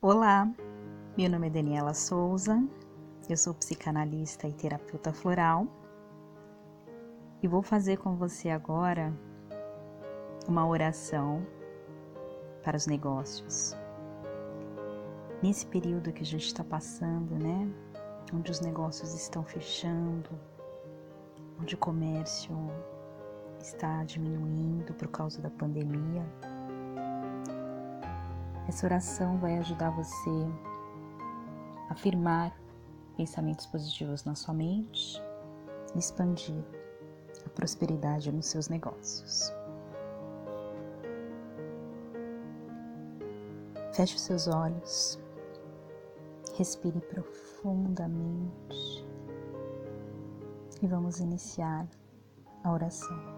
Olá, meu nome é Daniela Souza, eu sou psicanalista e terapeuta floral e vou fazer com você agora uma oração para os negócios. Nesse período que a gente está passando, né? Onde os negócios estão fechando, onde o comércio está diminuindo por causa da pandemia essa oração vai ajudar você a afirmar pensamentos positivos na sua mente e expandir a prosperidade nos seus negócios. Feche os seus olhos, respire profundamente e vamos iniciar a oração.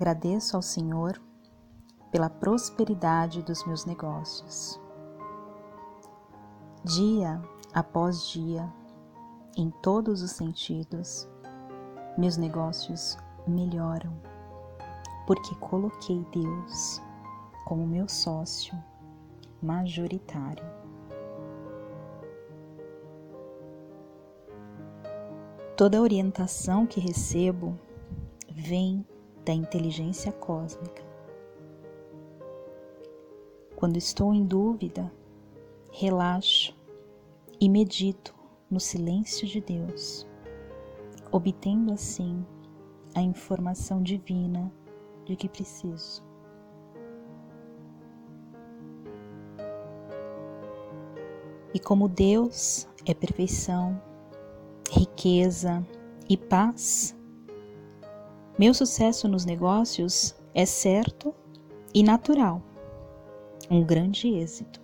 Agradeço ao Senhor pela prosperidade dos meus negócios. Dia após dia, em todos os sentidos, meus negócios melhoram, porque coloquei Deus como meu sócio majoritário. Toda orientação que recebo vem da inteligência cósmica. Quando estou em dúvida, relaxo e medito no silêncio de Deus, obtendo assim a informação divina de que preciso. E como Deus é perfeição, riqueza e paz, meu sucesso nos negócios é certo e natural, um grande êxito.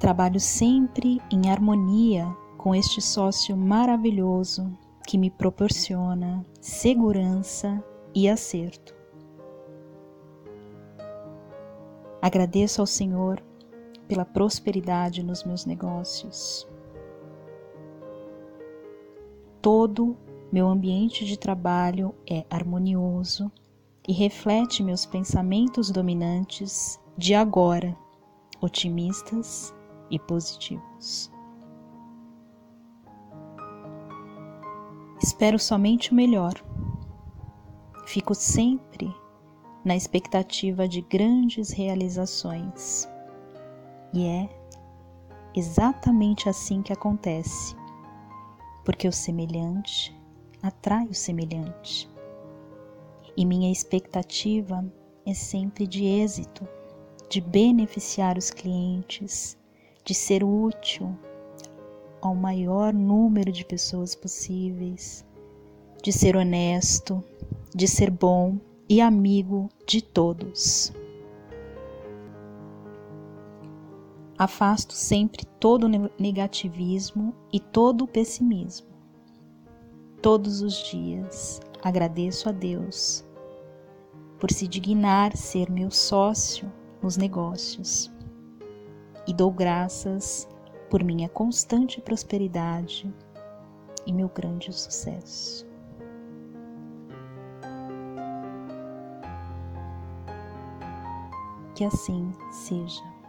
Trabalho sempre em harmonia com este sócio maravilhoso que me proporciona segurança e acerto. Agradeço ao Senhor pela prosperidade nos meus negócios todo meu ambiente de trabalho é harmonioso e reflete meus pensamentos dominantes de agora, otimistas e positivos. Espero somente o melhor. Fico sempre na expectativa de grandes realizações. E é exatamente assim que acontece porque o semelhante atrai o semelhante. E minha expectativa é sempre de êxito, de beneficiar os clientes, de ser útil ao maior número de pessoas possíveis, de ser honesto, de ser bom e amigo de todos. Afasto sempre todo negativismo e todo pessimismo. Todos os dias agradeço a Deus por se dignar ser meu sócio nos negócios e dou graças por minha constante prosperidade e meu grande sucesso. Que assim seja.